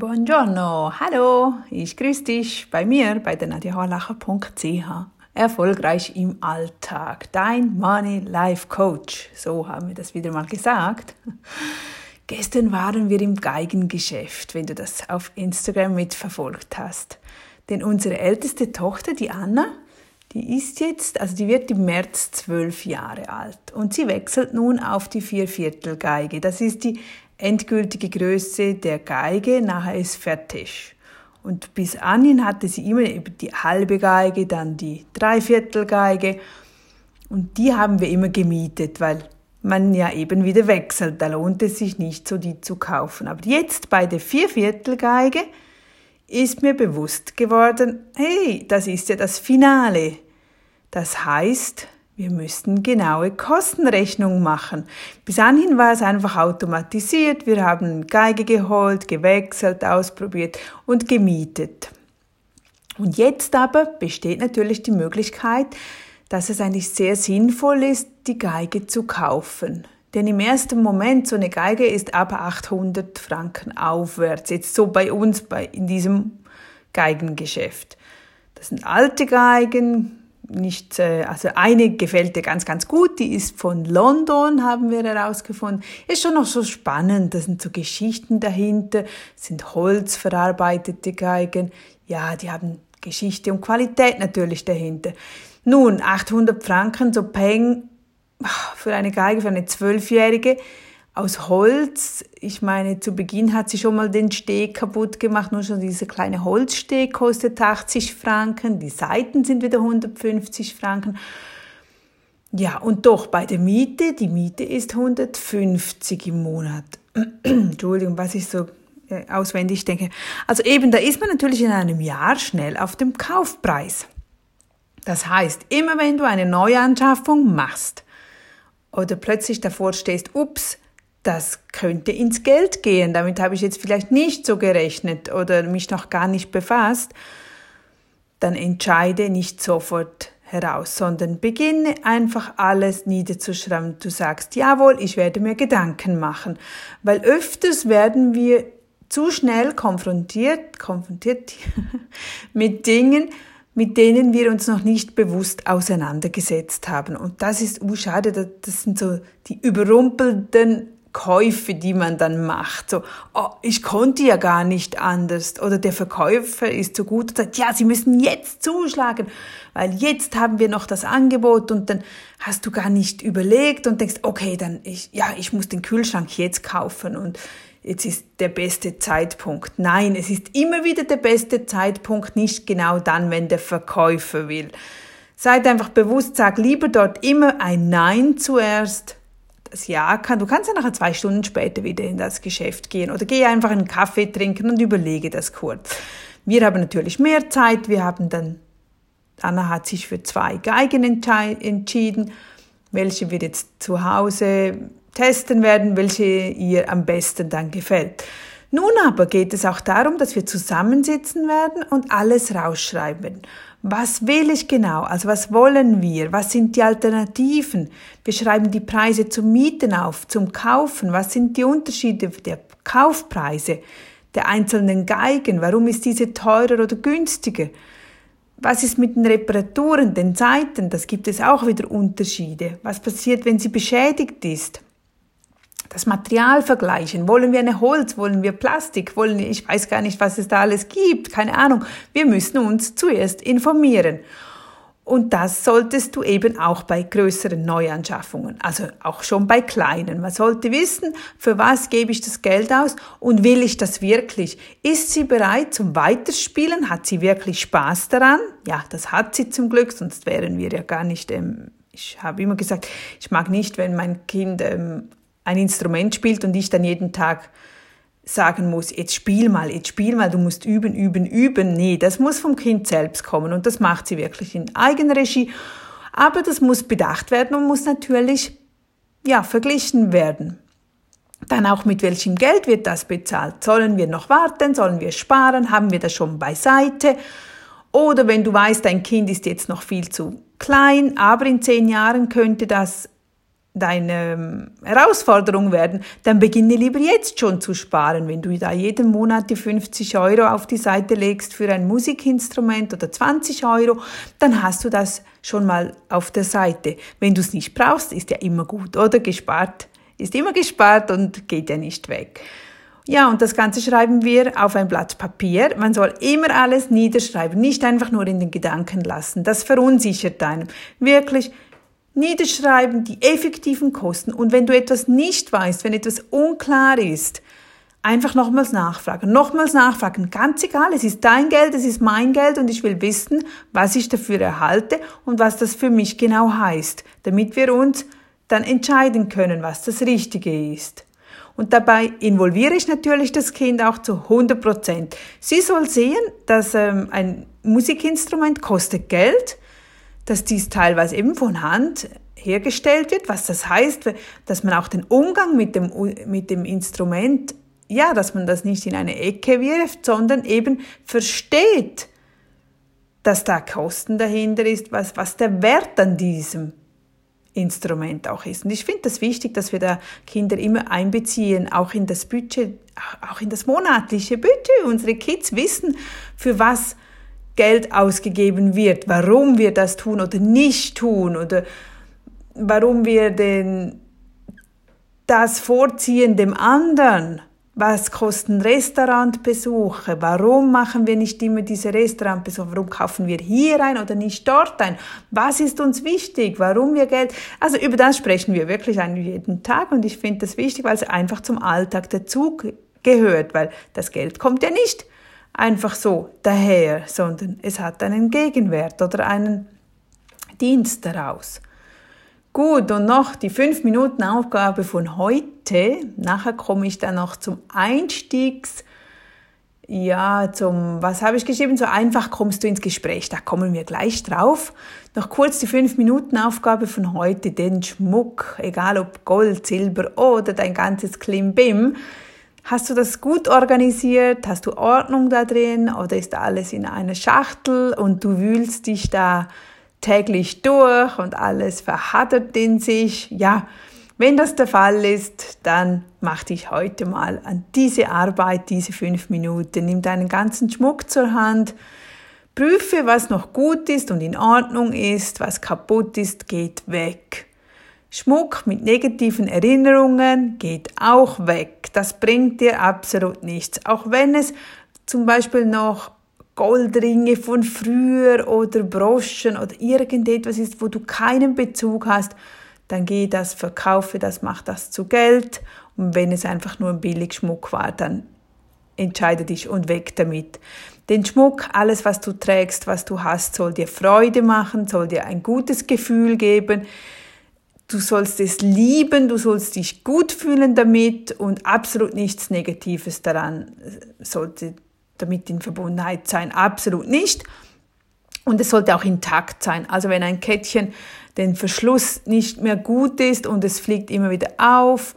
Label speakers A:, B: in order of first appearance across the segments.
A: Buongiorno, hallo, ich grüße dich bei mir bei der nadiahorlacher.ch. Erfolgreich im Alltag, dein Money Life Coach. So haben wir das wieder mal gesagt. Gestern waren wir im Geigengeschäft, wenn du das auf Instagram mitverfolgt hast. Denn unsere älteste Tochter, die Anna, die ist jetzt, also die wird im März zwölf Jahre alt und sie wechselt nun auf die Vierviertelgeige. Das ist die endgültige Größe der Geige, nachher ist fertig. Und bis anhin hatte sie immer die halbe Geige, dann die Dreiviertelgeige und die haben wir immer gemietet, weil man ja eben wieder wechselt. Da lohnt es sich nicht so, die zu kaufen. Aber jetzt bei der Vierviertelgeige ist mir bewusst geworden, hey, das ist ja das Finale. Das heißt, wir müssten genaue Kostenrechnung machen. Bis anhin war es einfach automatisiert. Wir haben Geige geholt, gewechselt, ausprobiert und gemietet. Und jetzt aber besteht natürlich die Möglichkeit, dass es eigentlich sehr sinnvoll ist, die Geige zu kaufen. Denn im ersten Moment, so eine Geige ist ab 800 Franken aufwärts. Jetzt so bei uns, bei, in diesem Geigengeschäft. Das sind alte Geigen, nicht, äh, also eine gefällt dir ganz, ganz gut, die ist von London, haben wir herausgefunden. Ist schon noch so spannend, da sind so Geschichten dahinter, sind holzverarbeitete Geigen. Ja, die haben Geschichte und Qualität natürlich dahinter. Nun, 800 Franken, so Peng für eine Geige, für eine Zwölfjährige aus Holz. Ich meine, zu Beginn hat sie schon mal den Steg kaputt gemacht. Nur schon dieser kleine Holzsteg kostet 80 Franken. Die Seiten sind wieder 150 Franken. Ja, und doch bei der Miete, die Miete ist 150 im Monat. Entschuldigung, was ich so äh, auswendig denke. Also eben, da ist man natürlich in einem Jahr schnell auf dem Kaufpreis. Das heißt, immer wenn du eine Neuanschaffung machst oder plötzlich davor stehst, ups, das könnte ins Geld gehen, damit habe ich jetzt vielleicht nicht so gerechnet oder mich noch gar nicht befasst, dann entscheide nicht sofort heraus, sondern beginne einfach alles niederzuschreiben. Du sagst, jawohl, ich werde mir Gedanken machen, weil öfters werden wir zu schnell konfrontiert, konfrontiert mit Dingen, mit denen wir uns noch nicht bewusst auseinandergesetzt haben. Und das ist uh, schade, das sind so die überrumpelten Käufe, die man dann macht. So, oh, ich konnte ja gar nicht anders. Oder der Verkäufer ist so gut und sagt, ja, Sie müssen jetzt zuschlagen, weil jetzt haben wir noch das Angebot und dann hast du gar nicht überlegt und denkst, okay, dann ich, ja, ich muss den Kühlschrank jetzt kaufen und jetzt ist der beste Zeitpunkt. Nein, es ist immer wieder der beste Zeitpunkt, nicht genau dann, wenn der Verkäufer will. Seid einfach bewusst, sag lieber dort immer ein Nein zuerst. Das Ja kann, du kannst ja nachher zwei Stunden später wieder in das Geschäft gehen oder geh einfach einen Kaffee trinken und überlege das kurz. Wir haben natürlich mehr Zeit, wir haben dann, Anna hat sich für zwei Geigen entschieden, welche wir jetzt zu Hause testen werden, welche ihr am besten dann gefällt. Nun aber geht es auch darum, dass wir zusammensitzen werden und alles rausschreiben. Was will ich genau? Also was wollen wir? Was sind die Alternativen? Wir schreiben die Preise zum Mieten auf, zum Kaufen. Was sind die Unterschiede der Kaufpreise der einzelnen Geigen? Warum ist diese teurer oder günstiger? Was ist mit den Reparaturen, den Seiten? Das gibt es auch wieder Unterschiede. Was passiert, wenn sie beschädigt ist? Das Material vergleichen. Wollen wir eine Holz? Wollen wir Plastik? Wollen ich weiß gar nicht, was es da alles gibt. Keine Ahnung. Wir müssen uns zuerst informieren. Und das solltest du eben auch bei größeren Neuanschaffungen, also auch schon bei kleinen. Man sollte wissen, für was gebe ich das Geld aus und will ich das wirklich? Ist sie bereit zum Weiterspielen? Hat sie wirklich Spaß daran? Ja, das hat sie zum Glück, sonst wären wir ja gar nicht. Ähm, ich habe immer gesagt, ich mag nicht, wenn mein Kind ähm, ein Instrument spielt und ich dann jeden Tag sagen muss, jetzt spiel mal, jetzt spiel mal, du musst üben, üben, üben. Nee, das muss vom Kind selbst kommen und das macht sie wirklich in Eigenregie. Aber das muss bedacht werden und muss natürlich, ja, verglichen werden. Dann auch mit welchem Geld wird das bezahlt? Sollen wir noch warten? Sollen wir sparen? Haben wir das schon beiseite? Oder wenn du weißt, dein Kind ist jetzt noch viel zu klein, aber in zehn Jahren könnte das deine ähm, Herausforderung werden, dann beginne lieber jetzt schon zu sparen. Wenn du da jeden Monat die 50 Euro auf die Seite legst für ein Musikinstrument oder 20 Euro, dann hast du das schon mal auf der Seite. Wenn du es nicht brauchst, ist ja immer gut, oder? Gespart ist immer gespart und geht ja nicht weg. Ja, und das Ganze schreiben wir auf ein Blatt Papier. Man soll immer alles niederschreiben, nicht einfach nur in den Gedanken lassen. Das verunsichert einem. Wirklich niederschreiben die effektiven Kosten. Und wenn du etwas nicht weißt, wenn etwas unklar ist, einfach nochmals nachfragen, nochmals nachfragen. Ganz egal, es ist dein Geld, es ist mein Geld und ich will wissen, was ich dafür erhalte und was das für mich genau heißt, damit wir uns dann entscheiden können, was das Richtige ist. Und dabei involviere ich natürlich das Kind auch zu 100 Prozent. Sie soll sehen, dass ähm, ein Musikinstrument kostet Geld, dass dies teilweise eben von Hand hergestellt wird, was das heißt, dass man auch den Umgang mit dem, mit dem Instrument, ja, dass man das nicht in eine Ecke wirft, sondern eben versteht, dass da Kosten dahinter ist, was, was der Wert an diesem Instrument auch ist. Und ich finde das wichtig, dass wir da Kinder immer einbeziehen, auch in das Budget, auch in das monatliche Budget. Unsere Kids wissen, für was Geld ausgegeben wird, warum wir das tun oder nicht tun oder warum wir den, das vorziehen dem anderen. Was kosten Restaurantbesuche? Warum machen wir nicht immer diese Restaurantbesuche? Warum kaufen wir hier ein oder nicht dort ein? Was ist uns wichtig? Warum wir Geld? Also über das sprechen wir wirklich jeden Tag und ich finde das wichtig, weil es einfach zum Alltag dazu gehört, weil das Geld kommt ja nicht einfach so daher, sondern es hat einen Gegenwert oder einen Dienst daraus. Gut, und noch die 5 Minuten Aufgabe von heute. Nachher komme ich dann noch zum Einstiegs, ja, zum, was habe ich geschrieben? So einfach kommst du ins Gespräch. Da kommen wir gleich drauf. Noch kurz die 5 Minuten Aufgabe von heute. Den Schmuck, egal ob Gold, Silber oder dein ganzes Klimbim. Hast du das gut organisiert? Hast du Ordnung da drin? Oder ist alles in einer Schachtel und du wühlst dich da täglich durch und alles verhattert in sich. Ja, wenn das der Fall ist, dann mach dich heute mal an diese Arbeit, diese fünf Minuten. Nimm deinen ganzen Schmuck zur Hand. Prüfe, was noch gut ist und in Ordnung ist, was kaputt ist, geht weg. Schmuck mit negativen Erinnerungen geht auch weg. Das bringt dir absolut nichts. Auch wenn es zum Beispiel noch Goldringe von früher oder Broschen oder irgendetwas ist, wo du keinen Bezug hast, dann geh das, verkaufe das, mach das zu Geld. Und wenn es einfach nur ein Billigschmuck war, dann entscheide dich und weg damit. Den Schmuck, alles, was du trägst, was du hast, soll dir Freude machen, soll dir ein gutes Gefühl geben. Du sollst es lieben, du sollst dich gut fühlen damit und absolut nichts Negatives daran sollte damit in Verbundenheit sein. Absolut nicht. Und es sollte auch intakt sein. Also wenn ein Kettchen den Verschluss nicht mehr gut ist und es fliegt immer wieder auf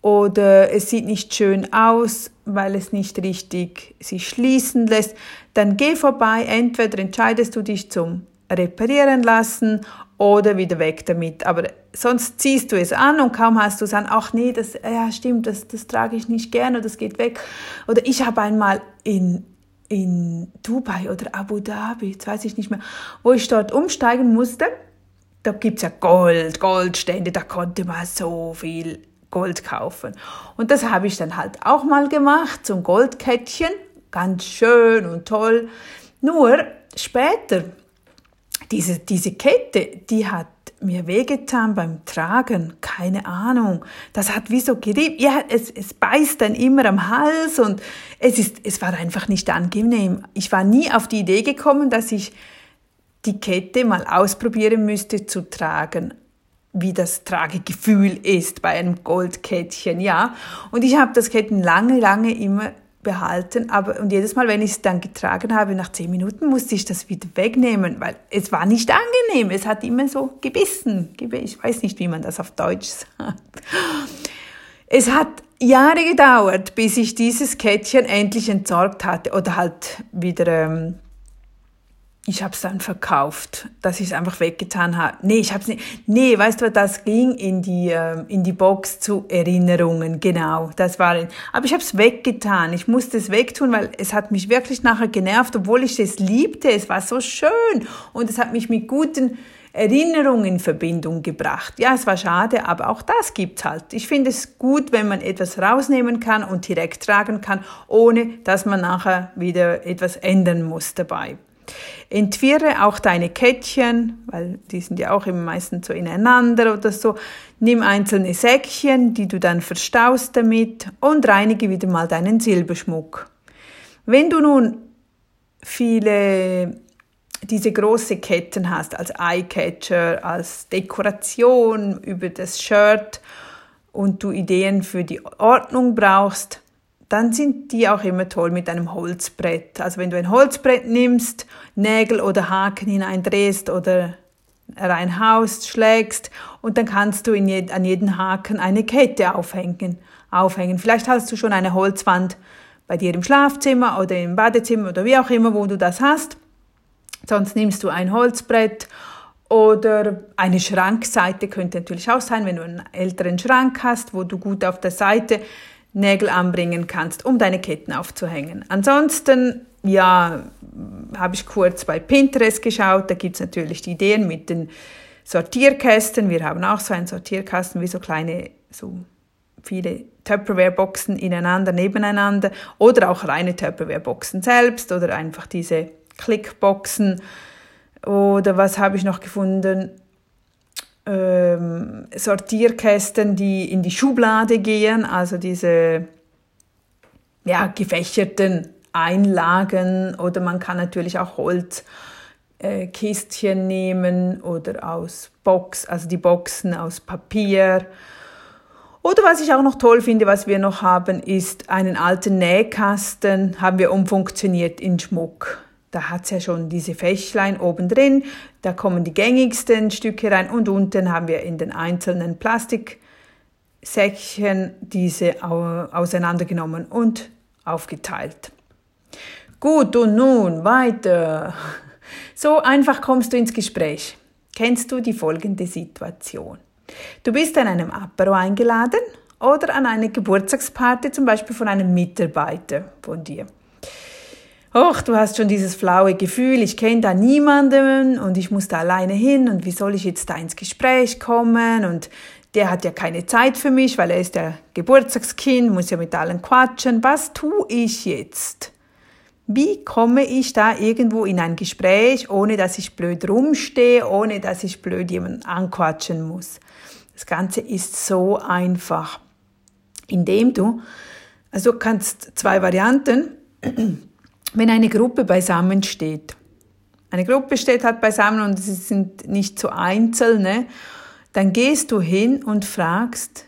A: oder es sieht nicht schön aus, weil es nicht richtig sich schließen lässt, dann geh vorbei. Entweder entscheidest du dich zum Reparieren lassen oder wieder weg damit. Aber sonst ziehst du es an und kaum hast du es an, ach nee, das, ja stimmt, das, das trage ich nicht gerne, das geht weg. Oder ich habe einmal in, in Dubai oder Abu Dhabi, jetzt weiß ich nicht mehr, wo ich dort umsteigen musste, da gibt's ja Gold, Goldstände, da konnte man so viel Gold kaufen. Und das habe ich dann halt auch mal gemacht, zum Goldkettchen, ganz schön und toll. Nur später, diese, diese Kette, die hat mir wehgetan beim Tragen, keine Ahnung. Das hat wie so gerieben. Ja, es, es beißt dann immer am Hals und es ist, es war einfach nicht angenehm. Ich war nie auf die Idee gekommen, dass ich die Kette mal ausprobieren müsste zu tragen wie das Tragegefühl ist bei einem Goldkettchen, ja. Und ich habe das Ketten lange, lange immer behalten, aber und jedes Mal, wenn ich es dann getragen habe, nach zehn Minuten musste ich das wieder wegnehmen, weil es war nicht angenehm. Es hat immer so gebissen. Ich weiß nicht, wie man das auf Deutsch sagt. Es hat Jahre gedauert, bis ich dieses Kettchen endlich entsorgt hatte oder halt wieder ähm, ich habe es dann verkauft, dass ich es einfach weggetan habe. Nee, ich habe es nicht. Nee, weißt du, das ging in die äh, in die Box zu Erinnerungen, genau. Das war. Aber ich habe es weggetan. Ich musste es wegtun, weil es hat mich wirklich nachher genervt, obwohl ich es liebte. Es war so schön und es hat mich mit guten Erinnerungen in Verbindung gebracht. Ja, es war schade, aber auch das gibt's halt. Ich finde es gut, wenn man etwas rausnehmen kann und direkt tragen kann, ohne dass man nachher wieder etwas ändern muss dabei. Entwirre auch deine Kettchen, weil die sind ja auch immer meistens so ineinander oder so. Nimm einzelne Säckchen, die du dann verstaust damit und reinige wieder mal deinen Silberschmuck. Wenn du nun viele diese große Ketten hast als Eyecatcher, als Dekoration über das Shirt und du Ideen für die Ordnung brauchst, dann sind die auch immer toll mit einem Holzbrett. Also wenn du ein Holzbrett nimmst, Nägel oder Haken hineindrehst oder reinhaust, schlägst und dann kannst du je, an jeden Haken eine Kette aufhängen, aufhängen. Vielleicht hast du schon eine Holzwand bei dir im Schlafzimmer oder im Badezimmer oder wie auch immer, wo du das hast. Sonst nimmst du ein Holzbrett oder eine Schrankseite könnte natürlich auch sein, wenn du einen älteren Schrank hast, wo du gut auf der Seite Nägel anbringen kannst, um deine Ketten aufzuhängen. Ansonsten, ja, habe ich kurz bei Pinterest geschaut, da gibt's natürlich die Ideen mit den Sortierkästen. Wir haben auch so einen Sortierkasten wie so kleine, so viele Tupperware-Boxen ineinander, nebeneinander oder auch reine Tupperware-Boxen selbst oder einfach diese Clickboxen. Oder was habe ich noch gefunden? Ähm, Sortierkästen, die in die Schublade gehen, also diese ja, gefächerten Einlagen oder man kann natürlich auch Holzkistchen äh, nehmen oder aus Box, also die Boxen aus Papier. Oder was ich auch noch toll finde, was wir noch haben, ist einen alten Nähkasten, haben wir umfunktioniert in Schmuck. Da hat's ja schon diese Fächlein oben drin, da kommen die gängigsten Stücke rein und unten haben wir in den einzelnen Plastiksäckchen diese auseinandergenommen und aufgeteilt. Gut, und nun weiter. So einfach kommst du ins Gespräch. Kennst du die folgende Situation? Du bist an einem Apero eingeladen oder an eine Geburtstagsparty, zum Beispiel von einem Mitarbeiter von dir. Och, du hast schon dieses flaue Gefühl, ich kenne da niemanden und ich muss da alleine hin und wie soll ich jetzt da ins Gespräch kommen und der hat ja keine Zeit für mich, weil er ist der Geburtstagskind, muss ja mit allen quatschen. Was tue ich jetzt? Wie komme ich da irgendwo in ein Gespräch, ohne dass ich blöd rumstehe, ohne dass ich blöd jemanden anquatschen muss? Das Ganze ist so einfach, indem du, also kannst zwei Varianten, wenn eine Gruppe beisammen steht. Eine Gruppe steht halt beisammen und sie sind nicht so einzelne, dann gehst du hin und fragst,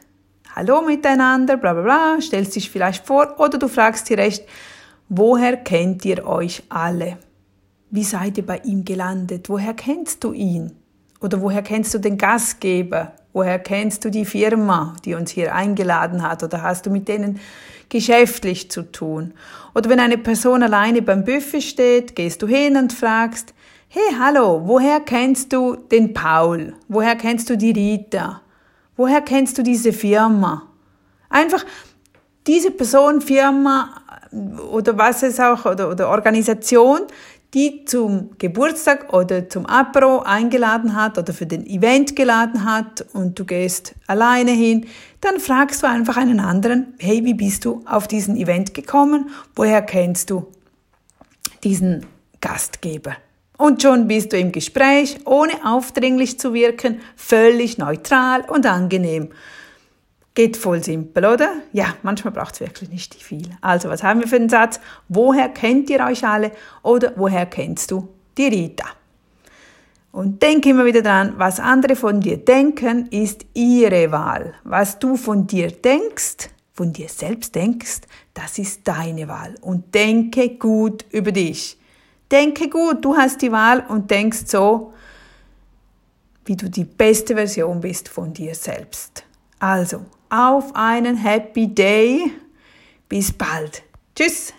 A: Hallo miteinander, bla bla bla, stellst dich vielleicht vor oder du fragst direkt, woher kennt ihr euch alle? Wie seid ihr bei ihm gelandet? Woher kennst du ihn? Oder woher kennst du den Gastgeber? Woher kennst du die Firma, die uns hier eingeladen hat? Oder hast du mit denen geschäftlich zu tun? Oder wenn eine Person alleine beim Buffet steht, gehst du hin und fragst, hey, hallo, woher kennst du den Paul? Woher kennst du die Rita? Woher kennst du diese Firma? Einfach diese Person, Firma oder was es auch, oder, oder Organisation, die zum Geburtstag oder zum Apro eingeladen hat oder für den Event geladen hat und du gehst alleine hin, dann fragst du einfach einen anderen, hey, wie bist du auf diesen Event gekommen? Woher kennst du diesen Gastgeber? Und schon bist du im Gespräch, ohne aufdringlich zu wirken, völlig neutral und angenehm. Geht voll simpel, oder? Ja, manchmal braucht es wirklich nicht viel. Also, was haben wir für einen Satz? Woher kennt ihr euch alle? Oder woher kennst du die Rita? Und denk immer wieder dran, was andere von dir denken, ist ihre Wahl. Was du von dir denkst, von dir selbst denkst, das ist deine Wahl. Und denke gut über dich. Denke gut, du hast die Wahl und denkst so, wie du die beste Version bist von dir selbst. Also, auf einen Happy Day. Bis bald. Tschüss.